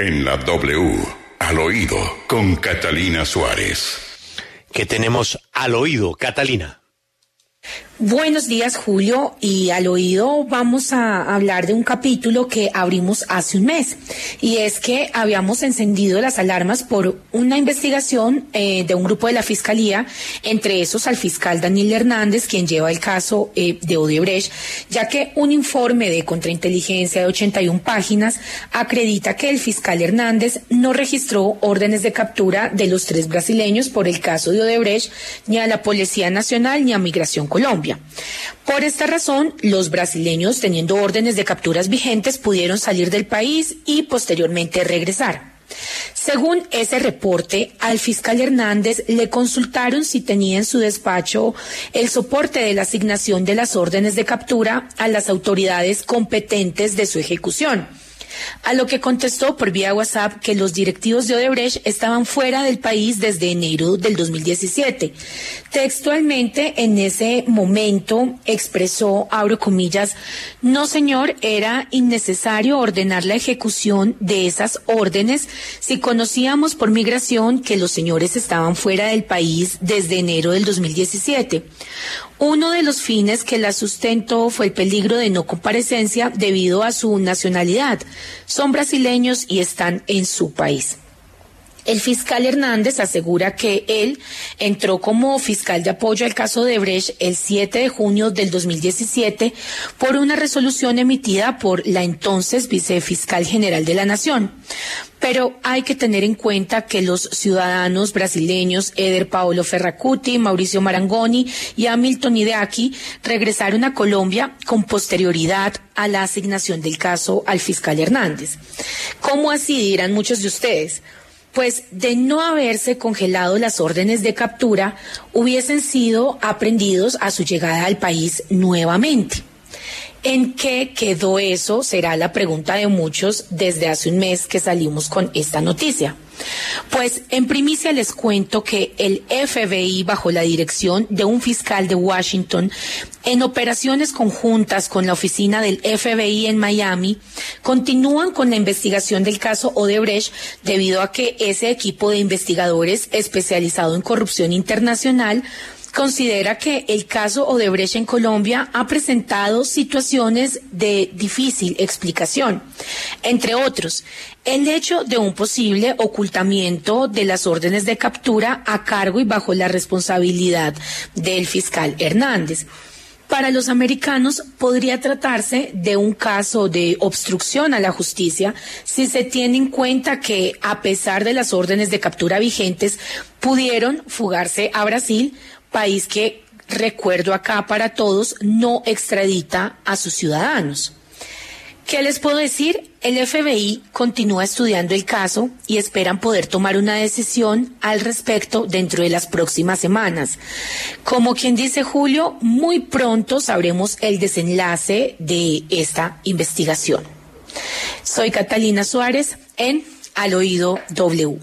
En la W, al oído, con Catalina Suárez. ¿Qué tenemos al oído, Catalina? Buenos días, Julio. Y al oído vamos a hablar de un capítulo que abrimos hace un mes. Y es que habíamos encendido las alarmas por una investigación eh, de un grupo de la Fiscalía, entre esos al fiscal Daniel Hernández, quien lleva el caso eh, de Odebrecht, ya que un informe de contrainteligencia de 81 páginas acredita que el fiscal Hernández no registró órdenes de captura de los tres brasileños por el caso de Odebrecht, ni a la Policía Nacional ni a Migración Por esta razón, los brasileños, teniendo órdenes de capturas vigentes, pudieron salir del país y posteriormente regresar. Según ese reporte, al fiscal Hernández le consultaron si tenía en su despacho el soporte de la asignación de las órdenes de captura a las autoridades competentes de su ejecución a lo que contestó por vía WhatsApp que los directivos de Odebrecht estaban fuera del país desde enero del 2017. Textualmente, en ese momento expresó, abro comillas, no señor, era innecesario ordenar la ejecución de esas órdenes si conocíamos por migración que los señores estaban fuera del país desde enero del 2017. Uno de los fines que la sustentó fue el peligro de no comparecencia debido a su nacionalidad. Son brasileños y están en su país. El fiscal Hernández asegura que él entró como fiscal de apoyo al caso de Brecht el 7 de junio del 2017 por una resolución emitida por la entonces vicefiscal general de la Nación. Pero hay que tener en cuenta que los ciudadanos brasileños Eder Paolo Ferracuti, Mauricio Marangoni y Hamilton Ideaki regresaron a Colombia con posterioridad a la asignación del caso al fiscal Hernández. ¿Cómo así dirán muchos de ustedes? Pues de no haberse congelado las órdenes de captura, hubiesen sido aprendidos a su llegada al país nuevamente. ¿En qué quedó eso? Será la pregunta de muchos desde hace un mes que salimos con esta noticia. Pues en primicia les cuento que el FBI, bajo la dirección de un fiscal de Washington, en operaciones conjuntas con la oficina del FBI en Miami, continúan con la investigación del caso Odebrecht debido a que ese equipo de investigadores especializado en corrupción internacional considera que el caso Odebrecht en Colombia ha presentado situaciones de difícil explicación. Entre otros, el hecho de un posible ocultamiento de las órdenes de captura a cargo y bajo la responsabilidad del fiscal Hernández. Para los americanos podría tratarse de un caso de obstrucción a la justicia si se tiene en cuenta que, a pesar de las órdenes de captura vigentes, pudieron fugarse a Brasil país que, recuerdo acá para todos, no extradita a sus ciudadanos. ¿Qué les puedo decir? El FBI continúa estudiando el caso y esperan poder tomar una decisión al respecto dentro de las próximas semanas. Como quien dice Julio, muy pronto sabremos el desenlace de esta investigación. Soy Catalina Suárez en Al Oído W.